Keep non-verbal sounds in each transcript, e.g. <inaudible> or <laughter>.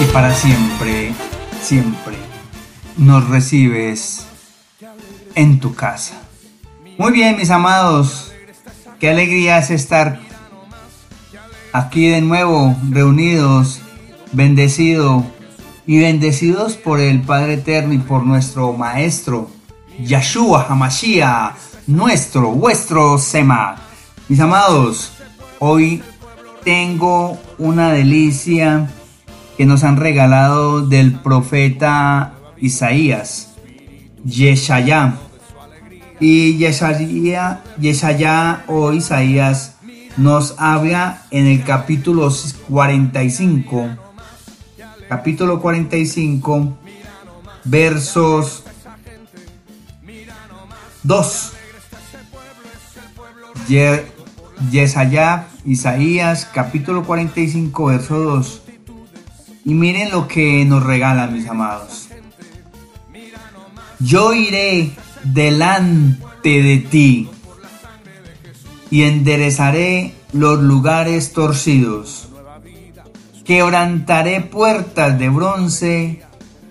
y para siempre, siempre nos recibes en tu casa. Muy bien, mis amados, qué alegría es estar aquí de nuevo reunidos, bendecido y bendecidos por el Padre Eterno y por nuestro Maestro, Yahshua Hamashiach, nuestro, vuestro Sema. Mis amados, hoy tengo una delicia que nos han regalado del profeta Isaías, Yeshaya. Y Yeshaya, Yeshaya o Isaías nos habla en el capítulo 45, capítulo 45, versos 2. Yesaya, Isaías, capítulo 45, verso 2. Y miren lo que nos regalan, mis amados. Yo iré delante de ti y enderezaré los lugares torcidos. Quebrantaré puertas de bronce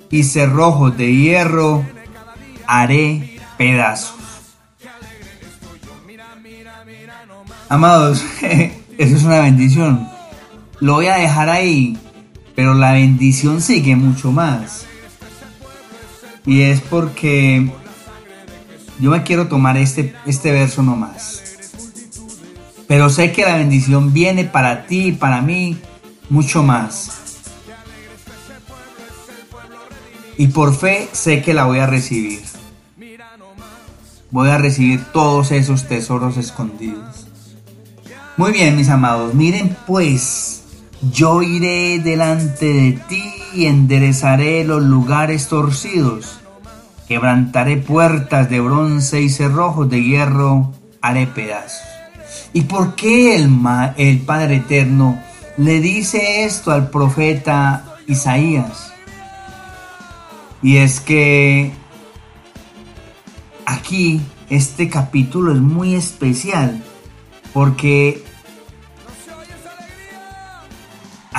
y cerrojos de hierro haré pedazos. Amados, <laughs> eso es una bendición. Lo voy a dejar ahí, pero la bendición sigue mucho más. Y es porque yo me quiero tomar este, este verso nomás. Pero sé que la bendición viene para ti y para mí mucho más. Y por fe sé que la voy a recibir. Voy a recibir todos esos tesoros escondidos. Muy bien, mis amados, miren pues, yo iré delante de ti y enderezaré los lugares torcidos. Quebrantaré puertas de bronce y cerrojos de hierro haré pedazos. ¿Y por qué el, el Padre Eterno le dice esto al profeta Isaías? Y es que aquí este capítulo es muy especial porque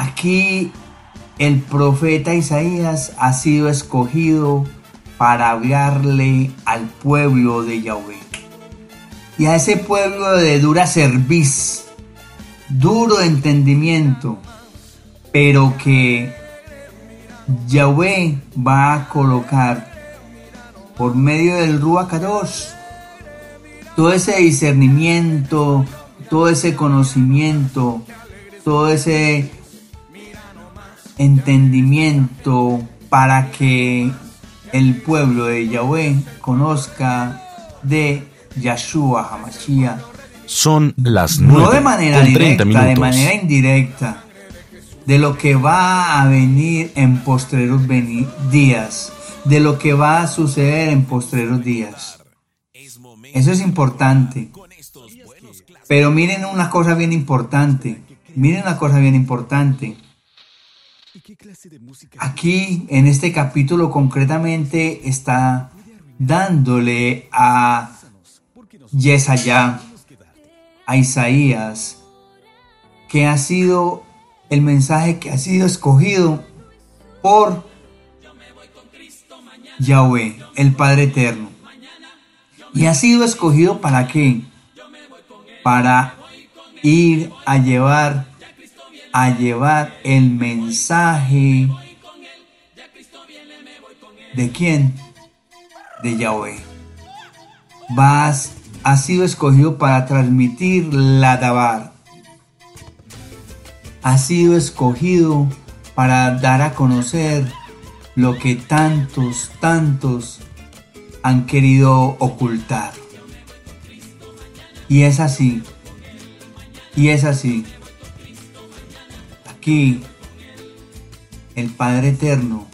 Aquí el profeta Isaías ha sido escogido para hablarle al pueblo de Yahweh. Y a ese pueblo de dura cerviz, duro entendimiento, pero que Yahweh va a colocar por medio del Ruach todo ese discernimiento, todo ese conocimiento, todo ese entendimiento para que el pueblo de Yahweh conozca de Yahshua Hamashiach. Son las nueve. No de manera directa, de manera indirecta. De lo que va a venir en postreros días. De lo que va a suceder en postreros días. Eso es importante. Pero miren una cosa bien importante. Miren una cosa bien importante. Aquí, en este capítulo concretamente, está dándole a Yesaya, a Isaías, que ha sido el mensaje que ha sido escogido por Yahweh, el Padre Eterno. Y ha sido escogido para qué? Para ir a llevar a llevar el mensaje de quién? De Yahweh. Vas, ha sido escogido para transmitir la Dabar. Ha sido escogido para dar a conocer lo que tantos, tantos han querido ocultar. Y es así. Y es así. Aquí el Padre Eterno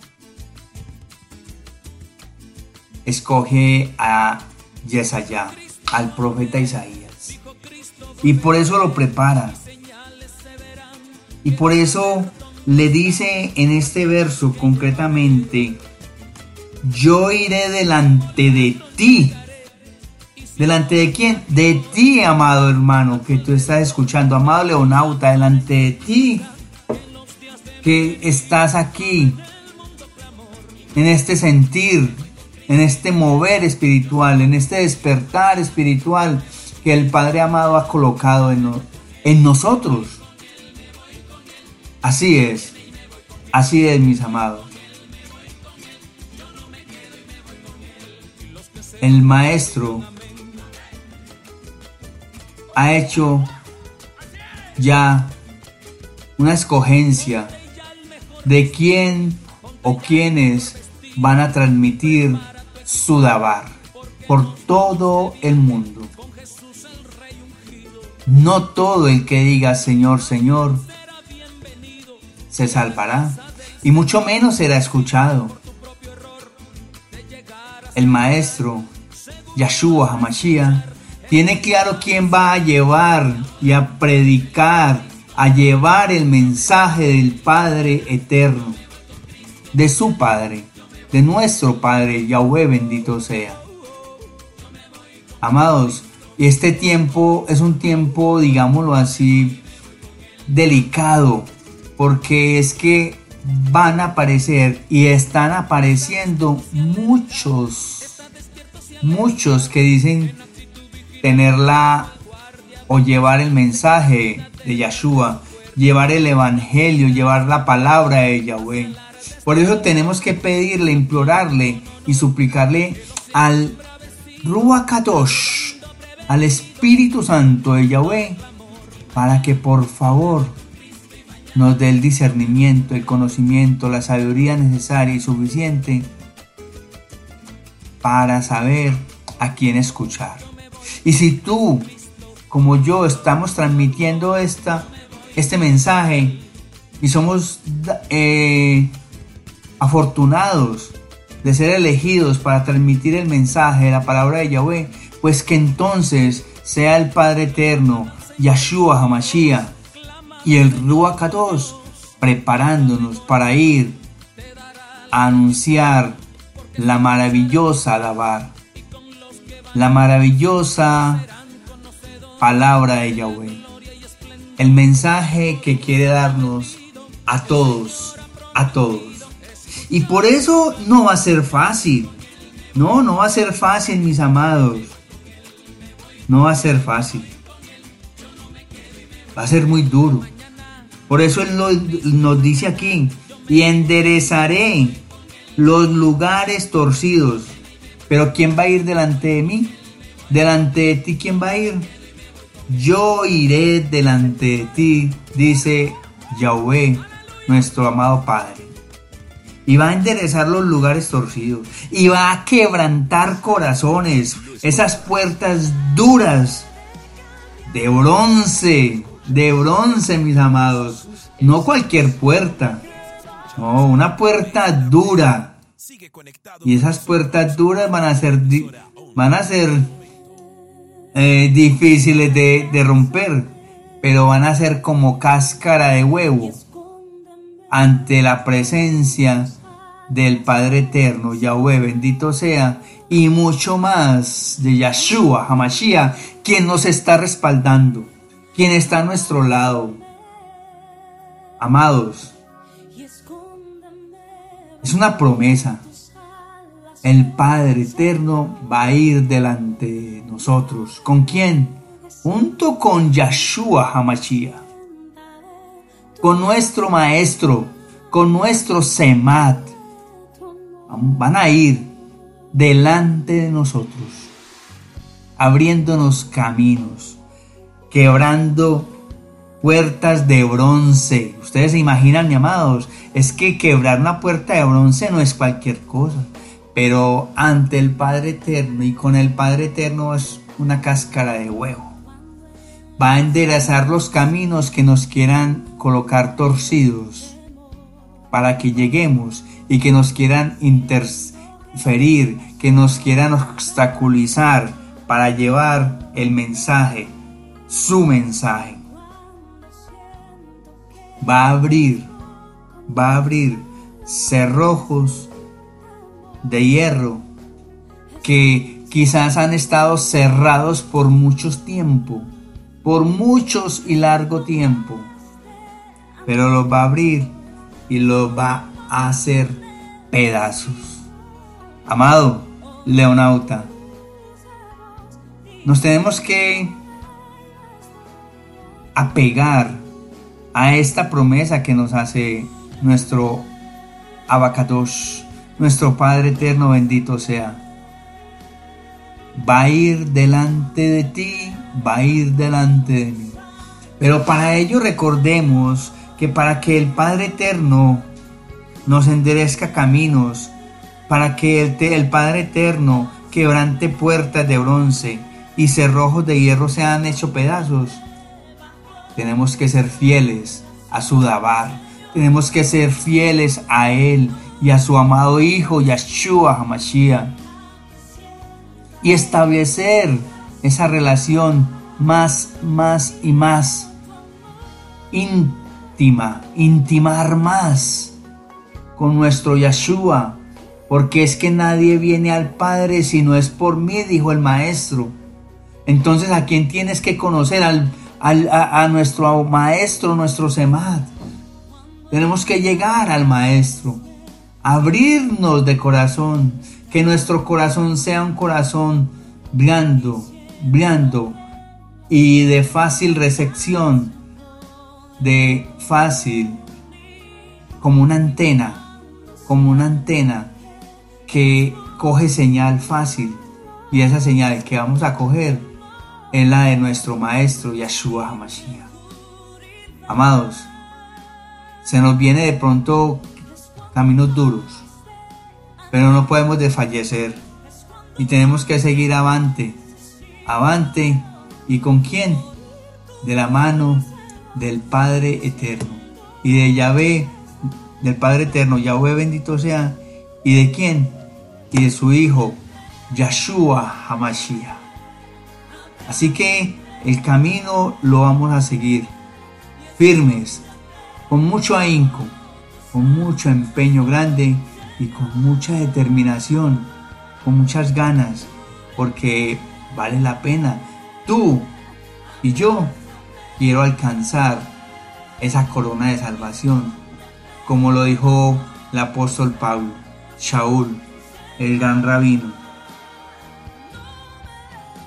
escoge a Yesaya, al profeta Isaías. Y por eso lo prepara. Y por eso le dice en este verso concretamente, yo iré delante de ti. ¿Delante de quién? De ti, amado hermano, que tú estás escuchando, amado leonauta, delante de ti que estás aquí, en este sentir, en este mover espiritual, en este despertar espiritual que el Padre amado ha colocado en, en nosotros. Así es, así es mis amados. El Maestro ha hecho ya una escogencia de quién o quiénes van a transmitir su Dabar por todo el mundo. No todo el que diga Señor, Señor se salvará y mucho menos será escuchado. El maestro Yahshua Hamashiach tiene claro quién va a llevar y a predicar, a llevar el mensaje del Padre eterno, de su Padre, de nuestro Padre Yahweh bendito sea. Amados, este tiempo es un tiempo, digámoslo así, delicado, porque es que van a aparecer y están apareciendo muchos, muchos que dicen tenerla o llevar el mensaje de Yahshua, llevar el evangelio, llevar la palabra de Yahweh. Por eso tenemos que pedirle, implorarle y suplicarle al Ruach al Espíritu Santo de Yahweh, para que por favor nos dé el discernimiento, el conocimiento, la sabiduría necesaria y suficiente para saber a quién escuchar. Y si tú, como yo, estamos transmitiendo esta, este mensaje y somos eh, afortunados de ser elegidos para transmitir el mensaje de la palabra de Yahweh, pues que entonces sea el Padre Eterno, Yahshua Hamashiach, y el Ruach preparándonos para ir a anunciar la maravillosa Dabar, la maravillosa palabra de Yahweh, el mensaje que quiere darnos a todos, a todos. Y por eso no va a ser fácil, no, no va a ser fácil, mis amados, no va a ser fácil, va a ser muy duro por eso Él nos dice aquí, y enderezaré los lugares torcidos. Pero ¿quién va a ir delante de mí? Delante de ti, ¿quién va a ir? Yo iré delante de ti, dice Yahweh, nuestro amado Padre. Y va a enderezar los lugares torcidos. Y va a quebrantar corazones. Esas puertas duras de bronce de bronce, mis amados. No cualquier puerta. No, una puerta dura. Y esas puertas duras van a ser, van a ser eh, difíciles de, de romper, pero van a ser como cáscara de huevo ante la presencia del Padre Eterno, Yahweh, bendito sea, y mucho más de Yahshua, Hamashiach, quien nos está respaldando quien está a nuestro lado. Amados, es una promesa. El Padre Eterno va a ir delante de nosotros. ¿Con quién? Junto con Yahshua Hamashiach. Con nuestro Maestro, con nuestro Semat. Van a ir delante de nosotros, abriéndonos caminos quebrando puertas de bronce. Ustedes se imaginan, mi amados, es que quebrar una puerta de bronce no es cualquier cosa, pero ante el Padre Eterno y con el Padre Eterno es una cáscara de huevo. Va a enderezar los caminos que nos quieran colocar torcidos para que lleguemos y que nos quieran interferir, que nos quieran obstaculizar para llevar el mensaje su mensaje. Va a abrir, va a abrir cerrojos de hierro que quizás han estado cerrados por muchos tiempo, por muchos y largo tiempo, pero los va a abrir y lo va a hacer pedazos. Amado leonauta, nos tenemos que apegar a esta promesa que nos hace nuestro Abacados, nuestro Padre eterno, bendito sea. Va a ir delante de ti, va a ir delante de mí. Pero para ello recordemos que para que el Padre eterno nos enderezca caminos, para que el, Padre eterno quebrante puertas de bronce y cerrojos de hierro sean hechos pedazos, tenemos que ser fieles a su Dabar. Tenemos que ser fieles a Él y a su amado Hijo Yahshua HaMashiach. Y establecer esa relación más, más y más íntima, intimar más con nuestro Yahshua, porque es que nadie viene al Padre si no es por mí, dijo el Maestro. Entonces, ¿a quién tienes que conocer? Al a, nuestro maestro, nuestro Semad. Tenemos que llegar al maestro, abrirnos de corazón, que nuestro corazón sea un corazón blando, blando y de fácil recepción, de fácil, como una antena, como una antena que coge señal fácil y esa señal que vamos a coger en la de nuestro Maestro Yahshua HaMashiach. Amados, se nos viene de pronto caminos duros, pero no podemos desfallecer y tenemos que seguir avante, avante y con quién? De la mano del Padre Eterno y de Yahvé, del Padre Eterno, Yahvé bendito sea, y de quién? Y de su Hijo, Yahshua HaMashiach. Así que el camino lo vamos a seguir firmes, con mucho ahínco, con mucho empeño grande y con mucha determinación, con muchas ganas, porque vale la pena. Tú y yo quiero alcanzar esa corona de salvación, como lo dijo el apóstol Pablo, Shaul, el gran rabino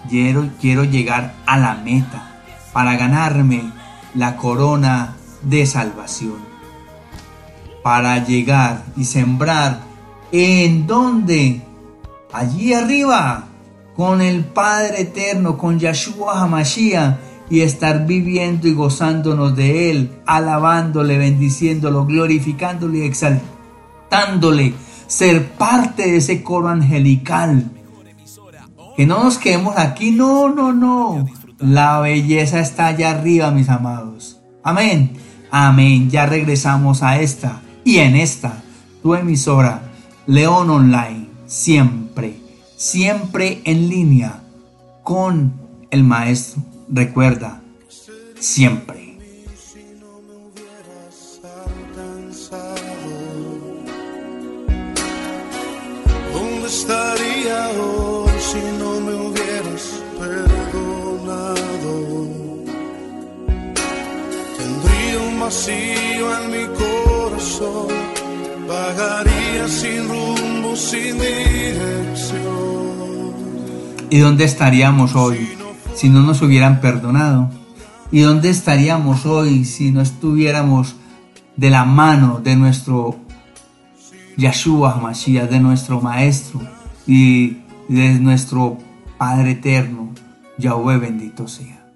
Quiero, quiero llegar a la meta para ganarme la corona de salvación. Para llegar y sembrar en donde? Allí arriba, con el Padre Eterno, con Yahshua HaMashiach, y estar viviendo y gozándonos de Él, alabándole, bendiciéndolo, glorificándole y exaltándole, ser parte de ese coro angelical que no nos quedemos aquí, no, no, no. La belleza está allá arriba, mis amados. Amén. Amén. Ya regresamos a esta y en esta, tu emisora, León Online, siempre, siempre en línea con el maestro. Recuerda, siempre. ¿Y dónde estaríamos hoy si no nos hubieran perdonado? ¿Y dónde estaríamos hoy si no estuviéramos de la mano de nuestro Yahshua Mashiach, de nuestro Maestro? Y de nuestro Padre Eterno, Yahweh bendito sea.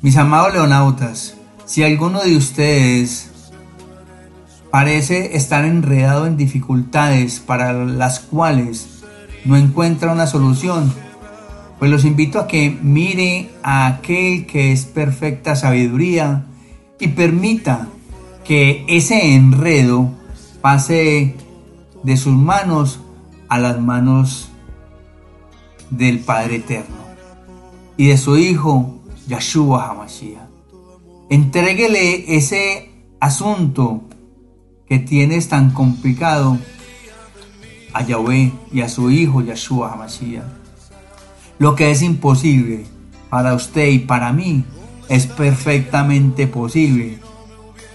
Mis amados leonautas, si alguno de ustedes parece estar enredado en dificultades para las cuales no encuentra una solución, pues los invito a que mire a aquel que es perfecta sabiduría y permita que ese enredo pase de sus manos a las manos del Padre Eterno y de su Hijo Yahshua HaMashiach. Entréguele ese asunto que tienes tan complicado a Yahweh y a su Hijo Yahshua HaMashiach. Lo que es imposible para usted y para mí es perfectamente posible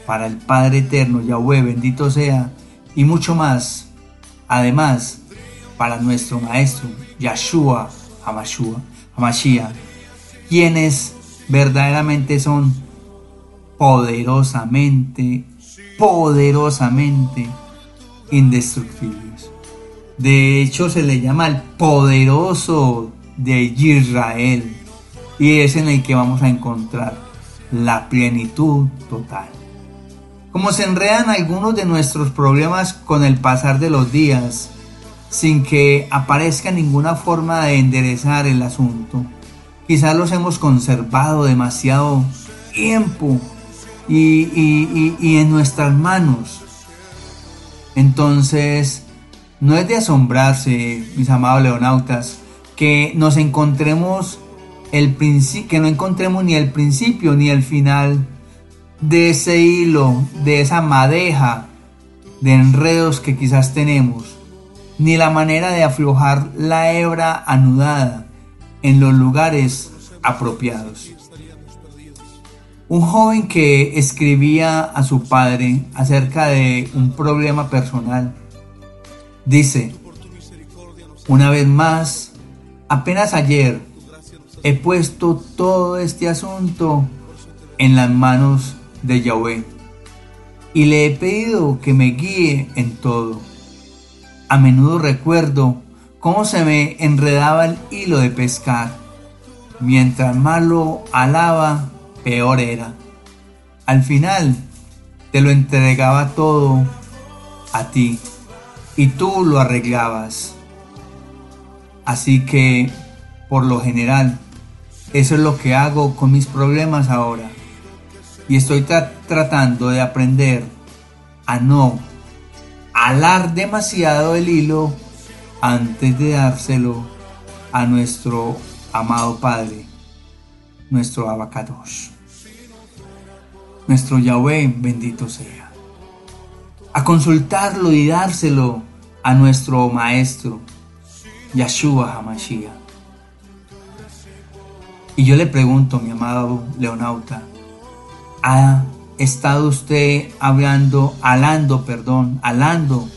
para el Padre Eterno, Yahweh, bendito sea, y mucho más. Además, para nuestro Maestro, Yahshua Hamashua, Hamashiach, quienes verdaderamente son poderosamente, poderosamente indestructibles. De hecho, se le llama el poderoso de Israel y es en el que vamos a encontrar la plenitud total. Como se enredan algunos de nuestros problemas con el pasar de los días, sin que aparezca ninguna forma de enderezar el asunto, quizás los hemos conservado demasiado tiempo y, en nuestras manos. Entonces, no es de asombrarse, mis amados leonautas, que nos encontremos el que no encontremos ni el principio ni el final de ese hilo, de esa madeja de enredos que quizás tenemos, ni la manera de aflojar la hebra anudada en los lugares apropiados. Un joven que escribía a su padre acerca de un problema personal dice, una vez más, apenas ayer he puesto todo este asunto en las manos de Yahweh y le he pedido que me guíe en todo. A menudo recuerdo cómo se me enredaba el hilo de pescar. Mientras más lo alaba, peor era. Al final te lo entregaba todo a ti y tú lo arreglabas. Así que, por lo general, eso es lo que hago con mis problemas ahora. Y estoy tratando de aprender a no alar demasiado el hilo antes de dárselo a nuestro amado Padre, nuestro abacados nuestro Yahweh bendito sea. A consultarlo y dárselo a nuestro Maestro, Yahshua Hamashiach. Y yo le pregunto, mi amado Leonauta, ¿ha estado usted hablando, alando, perdón, alando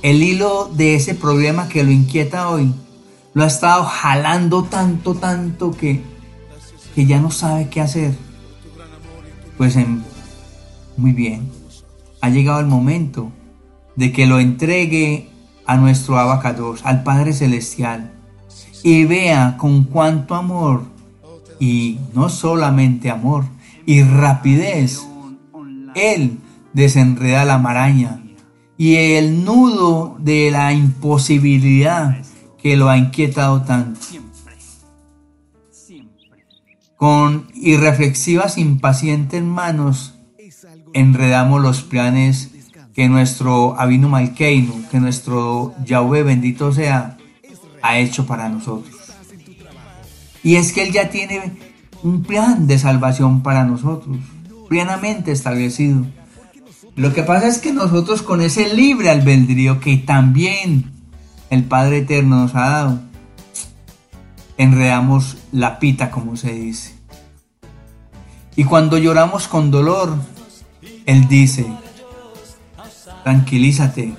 el hilo de ese problema que lo inquieta hoy? Lo ha estado jalando tanto, tanto que, que ya no sabe qué hacer. Pues en muy bien. Ha llegado el momento de que lo entregue a nuestro abacados, al Padre Celestial, y vea con cuánto amor, y no solamente amor, y rapidez, Él desenreda la maraña y el nudo de la imposibilidad que lo ha inquietado tanto. Con irreflexivas, impacientes manos, enredamos los planes que nuestro Abinu Malkeinu, que nuestro Yahweh bendito sea, ha hecho para nosotros. Y es que Él ya tiene un plan de salvación para nosotros, plenamente establecido. Lo que pasa es que nosotros con ese libre albedrío que también el Padre Eterno nos ha dado, enredamos la pita, como se dice. Y cuando lloramos con dolor, él dice, tranquilízate,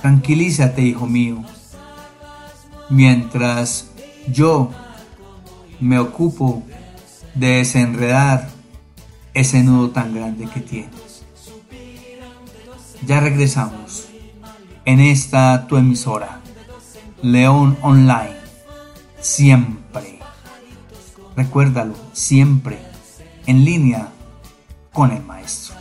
tranquilízate, hijo mío, mientras yo me ocupo de desenredar ese nudo tan grande que tienes. Ya regresamos en esta tu emisora, León Online, siempre. Recuérdalo, siempre, en línea con el maestro.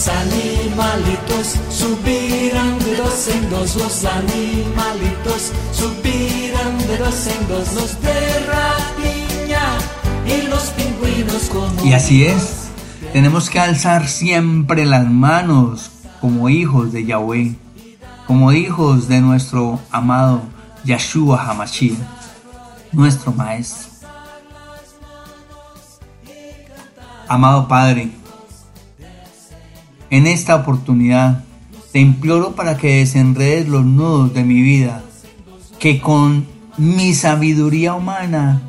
Los animalitos subirán de dos en dos, los animalitos subirán de dos en dos, los de rapiña y los pingüinos como Y así es. Tenemos que alzar siempre las manos como hijos de Yahweh, como hijos de nuestro amado Yahshua Hamashiach, nuestro Maestro. Amado Padre, En esta oportunidad te imploro para que desenredes los nudos de mi vida, que con mi sabiduría humana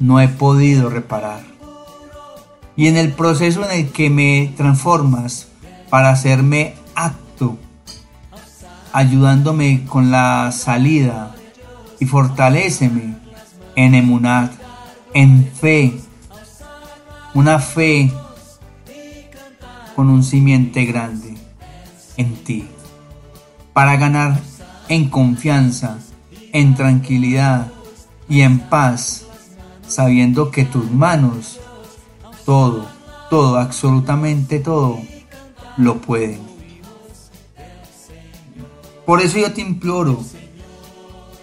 no he podido reparar. Y en el proceso en el que me transformas para hacerme acto, ayudándome con la salida y fortaléceme en emunat, en fe, una fe con un simiente grande en ti, para ganar en confianza, en tranquilidad y en paz, sabiendo que tus manos, todo, todo, absolutamente todo, lo pueden. Por eso yo te imploro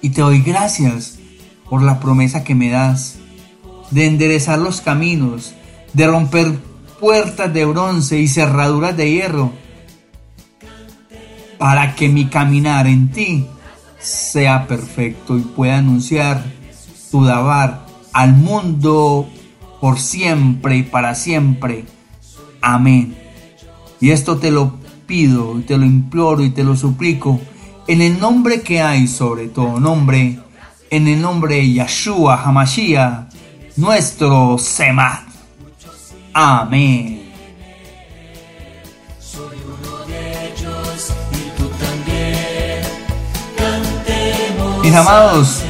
y te doy gracias por la promesa que me das de enderezar los caminos, de romper puertas de bronce y cerraduras de hierro, para que mi caminar en ti sea perfecto y pueda anunciar tu dabar al mundo por siempre y para siempre. Amén. Y esto te lo pido, te lo imploro y te lo suplico en el nombre que hay sobre todo nombre, en el nombre de Yahshua Hamashiach, nuestro Semat. Amén. Soy uno de ellos y tú también. Cantemos. Mis amados,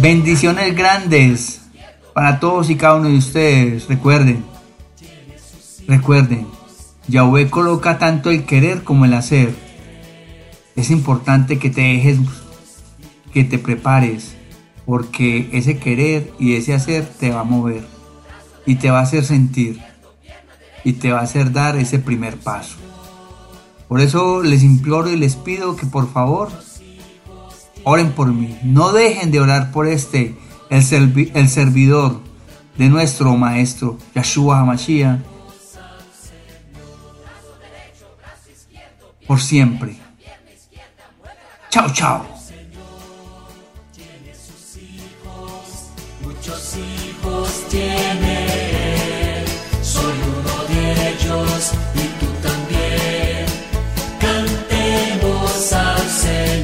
bendiciones grandes para todos y cada uno de ustedes. Recuerden, recuerden, Yahweh coloca tanto el querer como el hacer. Es importante que te dejes, que te prepares, porque ese querer y ese hacer te va a mover y te va a hacer sentir y te va a hacer dar ese primer paso. Por eso les imploro y les pido que por favor oren por mí. No dejen de orar por este, el, el servidor de nuestro Maestro, Yahshua HaMashiach, por siempre. Chao, chao. Muchos hijos tiene, y tú también. Cantemos al Señor.